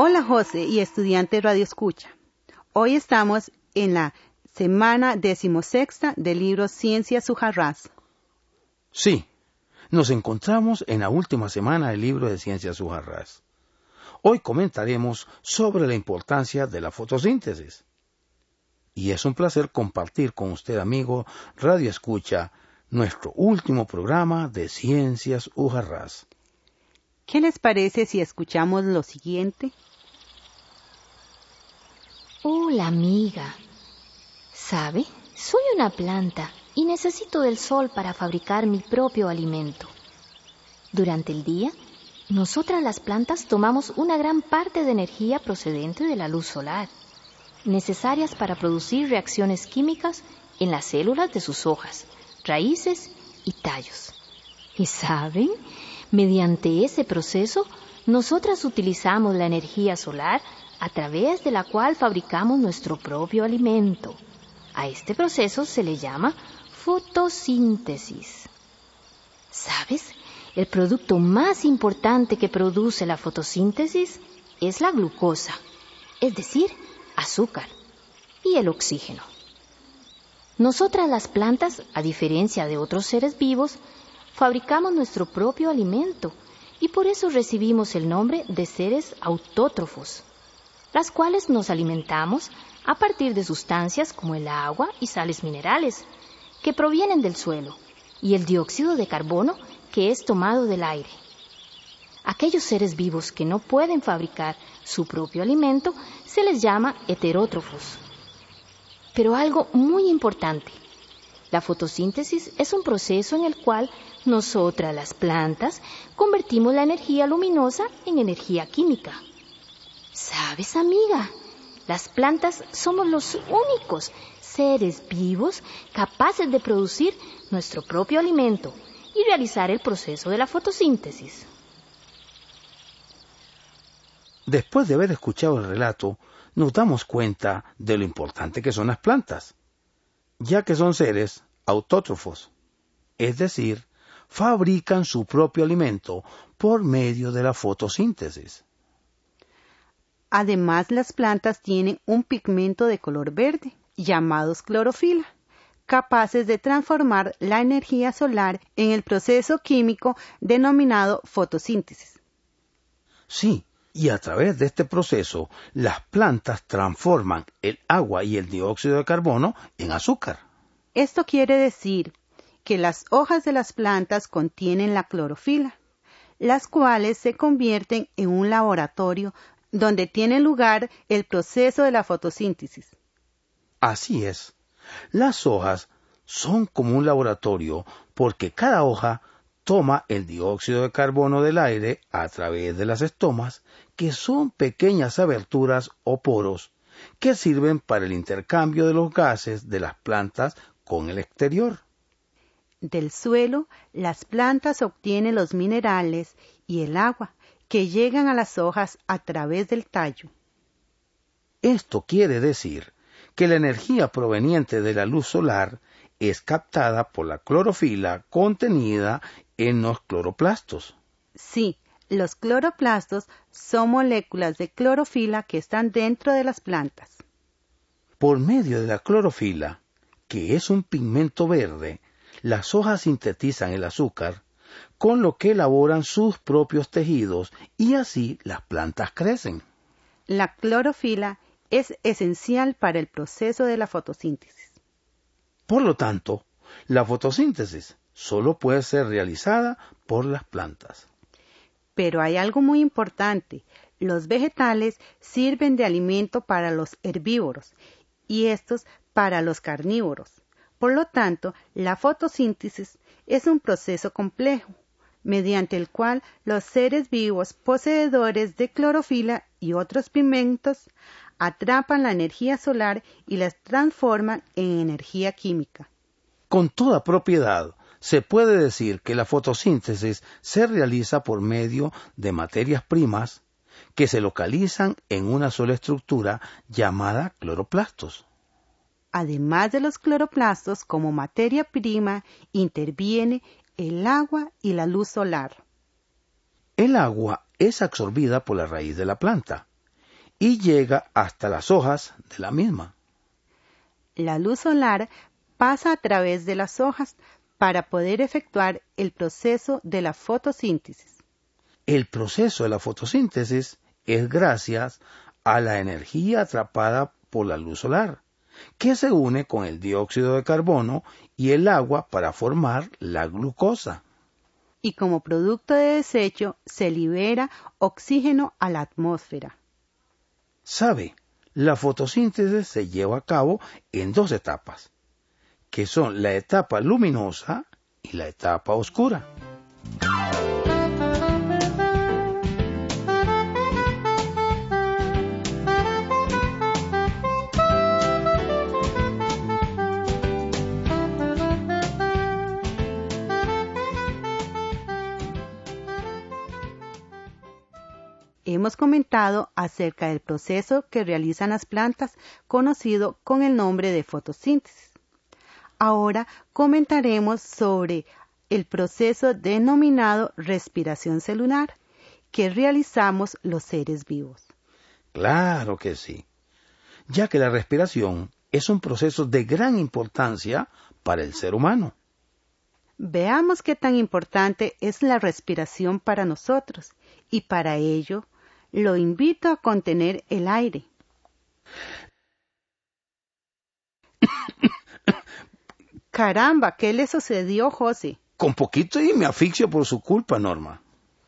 Hola José y estudiante Radio Escucha. Hoy estamos en la semana decimosexta del libro Ciencia Sujarras. Sí, nos encontramos en la última semana del libro de Ciencia Sujarras. Hoy comentaremos sobre la importancia de la fotosíntesis. Y es un placer compartir con usted, amigo Radio Escucha, nuestro último programa de Ciencias Ujarras. ¿Qué les parece si escuchamos lo siguiente? Hola amiga. ¿Sabe? Soy una planta y necesito del sol para fabricar mi propio alimento. Durante el día, nosotras las plantas tomamos una gran parte de energía procedente de la luz solar, necesarias para producir reacciones químicas en las células de sus hojas, raíces y tallos. ¿Y saben? Mediante ese proceso, nosotras utilizamos la energía solar a través de la cual fabricamos nuestro propio alimento. A este proceso se le llama fotosíntesis. ¿Sabes? El producto más importante que produce la fotosíntesis es la glucosa, es decir, azúcar, y el oxígeno. Nosotras las plantas, a diferencia de otros seres vivos, fabricamos nuestro propio alimento y por eso recibimos el nombre de seres autótrofos las cuales nos alimentamos a partir de sustancias como el agua y sales minerales, que provienen del suelo, y el dióxido de carbono que es tomado del aire. Aquellos seres vivos que no pueden fabricar su propio alimento se les llama heterótrofos. Pero algo muy importante, la fotosíntesis es un proceso en el cual nosotras las plantas convertimos la energía luminosa en energía química. ¿Sabes, amiga? Las plantas somos los únicos seres vivos capaces de producir nuestro propio alimento y realizar el proceso de la fotosíntesis. Después de haber escuchado el relato, nos damos cuenta de lo importante que son las plantas, ya que son seres autótrofos, es decir, fabrican su propio alimento por medio de la fotosíntesis. Además, las plantas tienen un pigmento de color verde, llamados clorofila, capaces de transformar la energía solar en el proceso químico denominado fotosíntesis. Sí, y a través de este proceso, las plantas transforman el agua y el dióxido de carbono en azúcar. Esto quiere decir que las hojas de las plantas contienen la clorofila, las cuales se convierten en un laboratorio donde tiene lugar el proceso de la fotosíntesis. Así es. Las hojas son como un laboratorio porque cada hoja toma el dióxido de carbono del aire a través de las estomas, que son pequeñas aberturas o poros que sirven para el intercambio de los gases de las plantas con el exterior. Del suelo, las plantas obtienen los minerales y el agua, que llegan a las hojas a través del tallo. Esto quiere decir que la energía proveniente de la luz solar es captada por la clorofila contenida en los cloroplastos. Sí, los cloroplastos son moléculas de clorofila que están dentro de las plantas. Por medio de la clorofila, que es un pigmento verde, las hojas sintetizan el azúcar con lo que elaboran sus propios tejidos y así las plantas crecen. La clorofila es esencial para el proceso de la fotosíntesis. Por lo tanto, la fotosíntesis solo puede ser realizada por las plantas. Pero hay algo muy importante. Los vegetales sirven de alimento para los herbívoros y estos para los carnívoros. Por lo tanto, la fotosíntesis es un proceso complejo mediante el cual los seres vivos poseedores de clorofila y otros pigmentos atrapan la energía solar y las transforman en energía química. Con toda propiedad, se puede decir que la fotosíntesis se realiza por medio de materias primas que se localizan en una sola estructura llamada cloroplastos. Además de los cloroplastos, como materia prima, interviene el agua y la luz solar. El agua es absorbida por la raíz de la planta y llega hasta las hojas de la misma. La luz solar pasa a través de las hojas para poder efectuar el proceso de la fotosíntesis. El proceso de la fotosíntesis es gracias a la energía atrapada por la luz solar, que se une con el dióxido de carbono y el agua para formar la glucosa. Y como producto de desecho se libera oxígeno a la atmósfera. Sabe, la fotosíntesis se lleva a cabo en dos etapas que son la etapa luminosa y la etapa oscura. Hemos comentado acerca del proceso que realizan las plantas conocido con el nombre de fotosíntesis. Ahora comentaremos sobre el proceso denominado respiración celular que realizamos los seres vivos. Claro que sí, ya que la respiración es un proceso de gran importancia para el ser humano. Veamos qué tan importante es la respiración para nosotros y para ello lo invito a contener el aire. Caramba, ¿qué le sucedió, José? Con poquito y me asfixio por su culpa, Norma.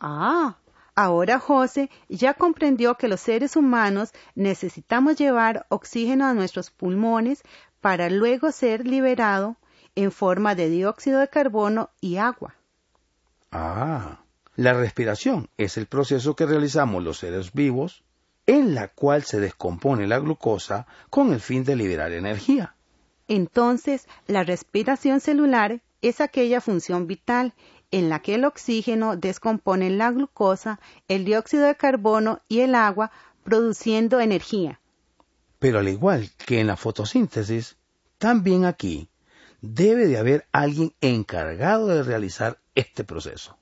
Ah, ahora José ya comprendió que los seres humanos necesitamos llevar oxígeno a nuestros pulmones para luego ser liberado en forma de dióxido de carbono y agua. Ah, la respiración es el proceso que realizamos los seres vivos en la cual se descompone la glucosa con el fin de liberar energía. Entonces, la respiración celular es aquella función vital en la que el oxígeno descompone la glucosa, el dióxido de carbono y el agua, produciendo energía. Pero al igual que en la fotosíntesis, también aquí debe de haber alguien encargado de realizar este proceso.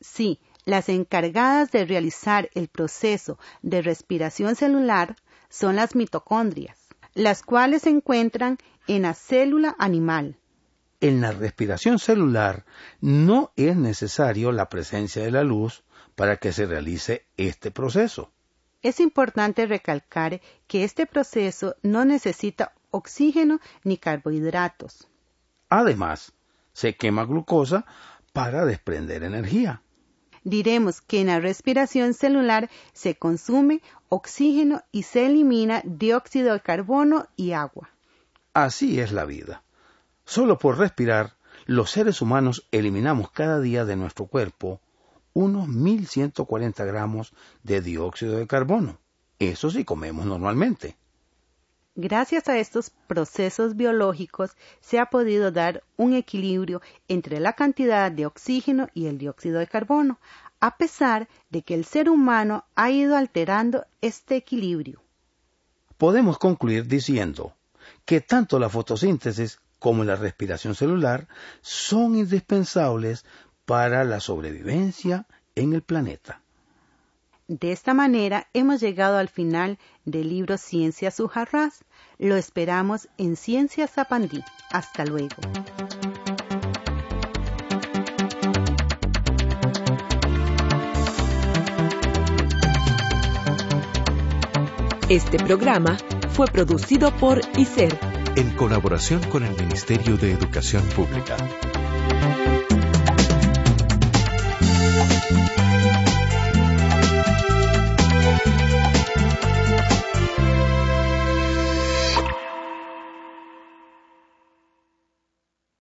Sí, las encargadas de realizar el proceso de respiración celular son las mitocondrias las cuales se encuentran en la célula animal. En la respiración celular no es necesario la presencia de la luz para que se realice este proceso. Es importante recalcar que este proceso no necesita oxígeno ni carbohidratos. Además, se quema glucosa para desprender energía diremos que en la respiración celular se consume oxígeno y se elimina dióxido de carbono y agua. Así es la vida. Solo por respirar, los seres humanos eliminamos cada día de nuestro cuerpo unos 1140 gramos de dióxido de carbono. Eso sí comemos normalmente. Gracias a estos procesos biológicos se ha podido dar un equilibrio entre la cantidad de oxígeno y el dióxido de carbono, a pesar de que el ser humano ha ido alterando este equilibrio. Podemos concluir diciendo que tanto la fotosíntesis como la respiración celular son indispensables para la sobrevivencia en el planeta. De esta manera hemos llegado al final del libro Ciencia Sujarras. Lo esperamos en Ciencia Zapandí. Hasta luego. Este programa fue producido por ICER en colaboración con el Ministerio de Educación Pública.